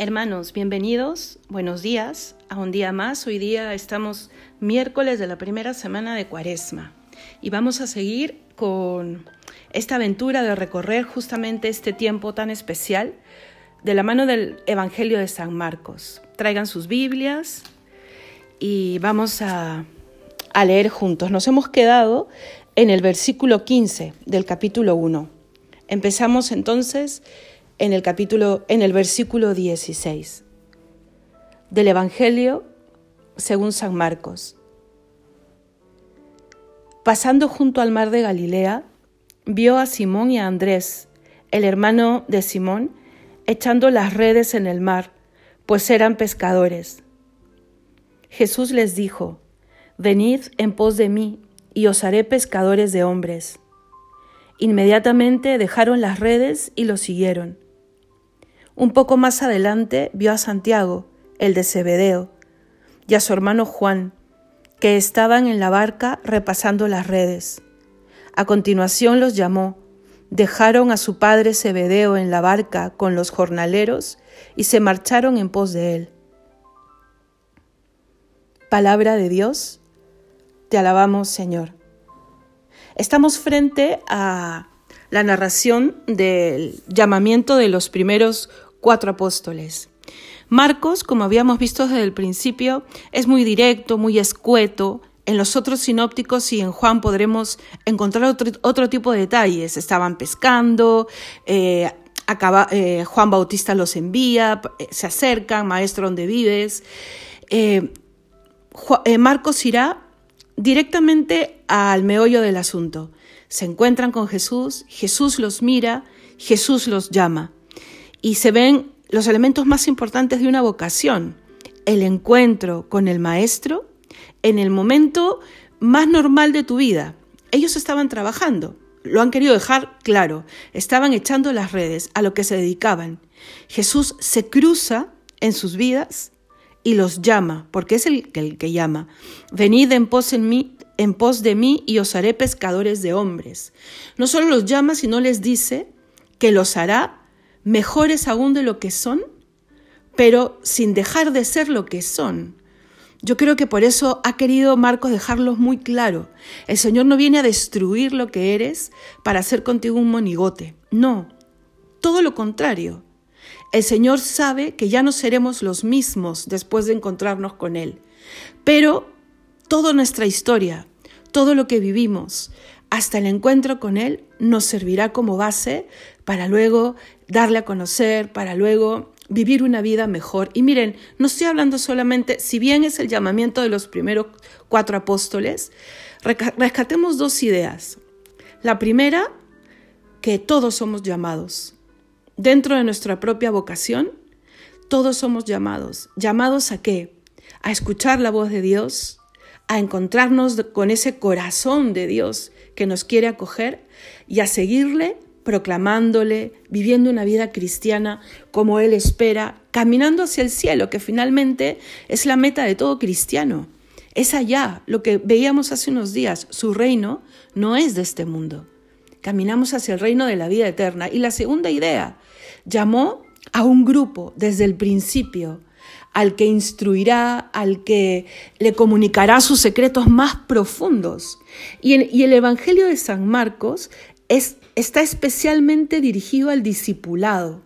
Hermanos, bienvenidos, buenos días a un día más. Hoy día estamos miércoles de la primera semana de Cuaresma y vamos a seguir con esta aventura de recorrer justamente este tiempo tan especial de la mano del Evangelio de San Marcos. Traigan sus Biblias y vamos a, a leer juntos. Nos hemos quedado en el versículo 15 del capítulo 1. Empezamos entonces en el capítulo, en el versículo 16 del Evangelio según San Marcos. Pasando junto al mar de Galilea, vio a Simón y a Andrés, el hermano de Simón, echando las redes en el mar, pues eran pescadores. Jesús les dijo, Venid en pos de mí, y os haré pescadores de hombres. Inmediatamente dejaron las redes y lo siguieron. Un poco más adelante vio a Santiago, el de Zebedeo, y a su hermano Juan, que estaban en la barca repasando las redes. A continuación los llamó, dejaron a su padre Zebedeo en la barca con los jornaleros y se marcharon en pos de él. Palabra de Dios, te alabamos Señor. Estamos frente a la narración del llamamiento de los primeros cuatro apóstoles. Marcos, como habíamos visto desde el principio, es muy directo, muy escueto. En los otros sinópticos y en Juan podremos encontrar otro, tipo de detalles. Estaban pescando, eh, eh, Juan Bautista los envía, eh, se acercan, maestro, ¿dónde vives? Marcos irá directamente al meollo del asunto. Se encuentran con Jesús, Jesús los mira, Jesús los llama y se ven los elementos más importantes de una vocación, el encuentro con el maestro en el momento más normal de tu vida. Ellos estaban trabajando, lo han querido dejar claro, estaban echando las redes a lo que se dedicaban. Jesús se cruza en sus vidas y los llama, porque es el, que llama. Venid en pos de mí y os haré pescadores de hombres. No solo los llama, sino les dice que los hará mejores aún de lo que son, pero sin dejar de ser lo que son. Yo creo que por eso ha querido Marcos dejarlos muy claro. El Señor no viene a destruir lo que eres para hacer contigo un monigote. No, todo lo contrario. El Señor sabe que ya no seremos los mismos después de encontrarnos con Él. Pero toda nuestra historia, todo lo que vivimos, hasta el encuentro con Él, nos servirá como base para luego darle a conocer, para luego vivir una vida mejor. Y miren, no estoy hablando solamente, si bien es el llamamiento de los primeros cuatro apóstoles, rescatemos dos ideas. La primera, que todos somos llamados. Dentro de nuestra propia vocación, todos somos llamados. ¿Llamados a qué? A escuchar la voz de Dios, a encontrarnos con ese corazón de Dios que nos quiere acoger y a seguirle proclamándole, viviendo una vida cristiana como Él espera, caminando hacia el cielo, que finalmente es la meta de todo cristiano. Es allá, lo que veíamos hace unos días, su reino no es de este mundo. Caminamos hacia el reino de la vida eterna. Y la segunda idea, llamó a un grupo desde el principio, al que instruirá, al que le comunicará sus secretos más profundos. Y, y el Evangelio de San Marcos es está especialmente dirigido al discipulado.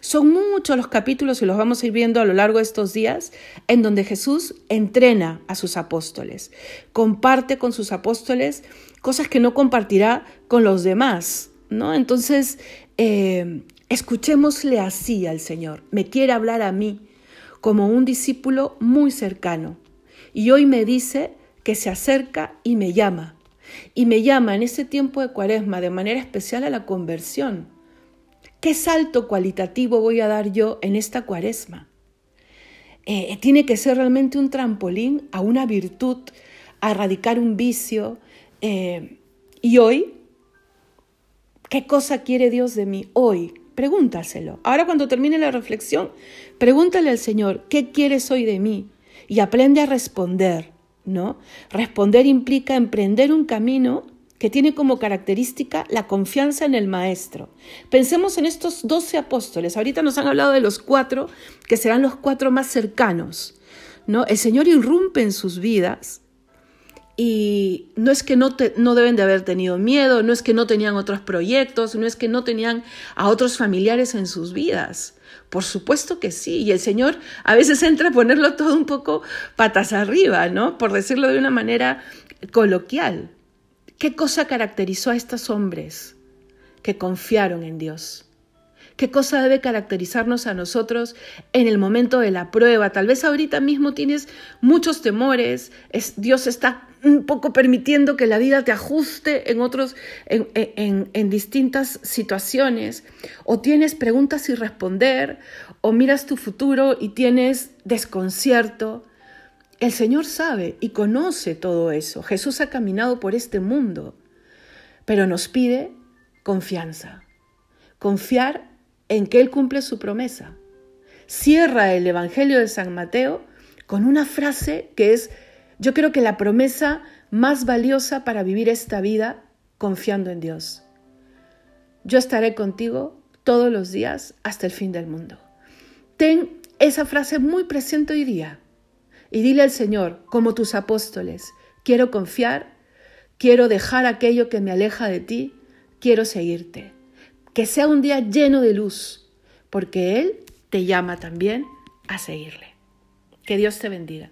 Son muchos los capítulos y los vamos a ir viendo a lo largo de estos días en donde Jesús entrena a sus apóstoles, comparte con sus apóstoles cosas que no compartirá con los demás, ¿no? Entonces, eh, escuchémosle así al Señor. Me quiere hablar a mí como un discípulo muy cercano. Y hoy me dice que se acerca y me llama y me llama en ese tiempo de cuaresma de manera especial a la conversión. ¿Qué salto cualitativo voy a dar yo en esta cuaresma? Eh, tiene que ser realmente un trampolín a una virtud, a erradicar un vicio. Eh, y hoy, ¿qué cosa quiere Dios de mí hoy? Pregúntaselo. Ahora cuando termine la reflexión, pregúntale al Señor, ¿qué quieres hoy de mí? Y aprende a responder. ¿No? Responder implica emprender un camino que tiene como característica la confianza en el Maestro. Pensemos en estos doce apóstoles. Ahorita nos han hablado de los cuatro, que serán los cuatro más cercanos. ¿no? El Señor irrumpe en sus vidas y no es que no, no deben de haber tenido miedo, no es que no tenían otros proyectos, no es que no tenían a otros familiares en sus vidas. Por supuesto que sí, y el Señor a veces entra a ponerlo todo un poco patas arriba, ¿no? Por decirlo de una manera coloquial. ¿Qué cosa caracterizó a estos hombres que confiaron en Dios? ¿Qué cosa debe caracterizarnos a nosotros en el momento de la prueba? Tal vez ahorita mismo tienes muchos temores, Dios está un poco permitiendo que la vida te ajuste en otros, en, en distintas situaciones, o tienes preguntas sin responder, o miras tu futuro y tienes desconcierto, el Señor sabe y conoce todo eso. Jesús ha caminado por este mundo, pero nos pide confianza. Confiar en que Él cumple su promesa. Cierra el Evangelio de San Mateo con una frase que es, yo creo que la promesa más valiosa para vivir esta vida confiando en Dios. Yo estaré contigo todos los días hasta el fin del mundo. Ten esa frase muy presente hoy día y dile al Señor, como tus apóstoles, quiero confiar, quiero dejar aquello que me aleja de ti, quiero seguirte. Que sea un día lleno de luz, porque Él te llama también a seguirle. Que Dios te bendiga.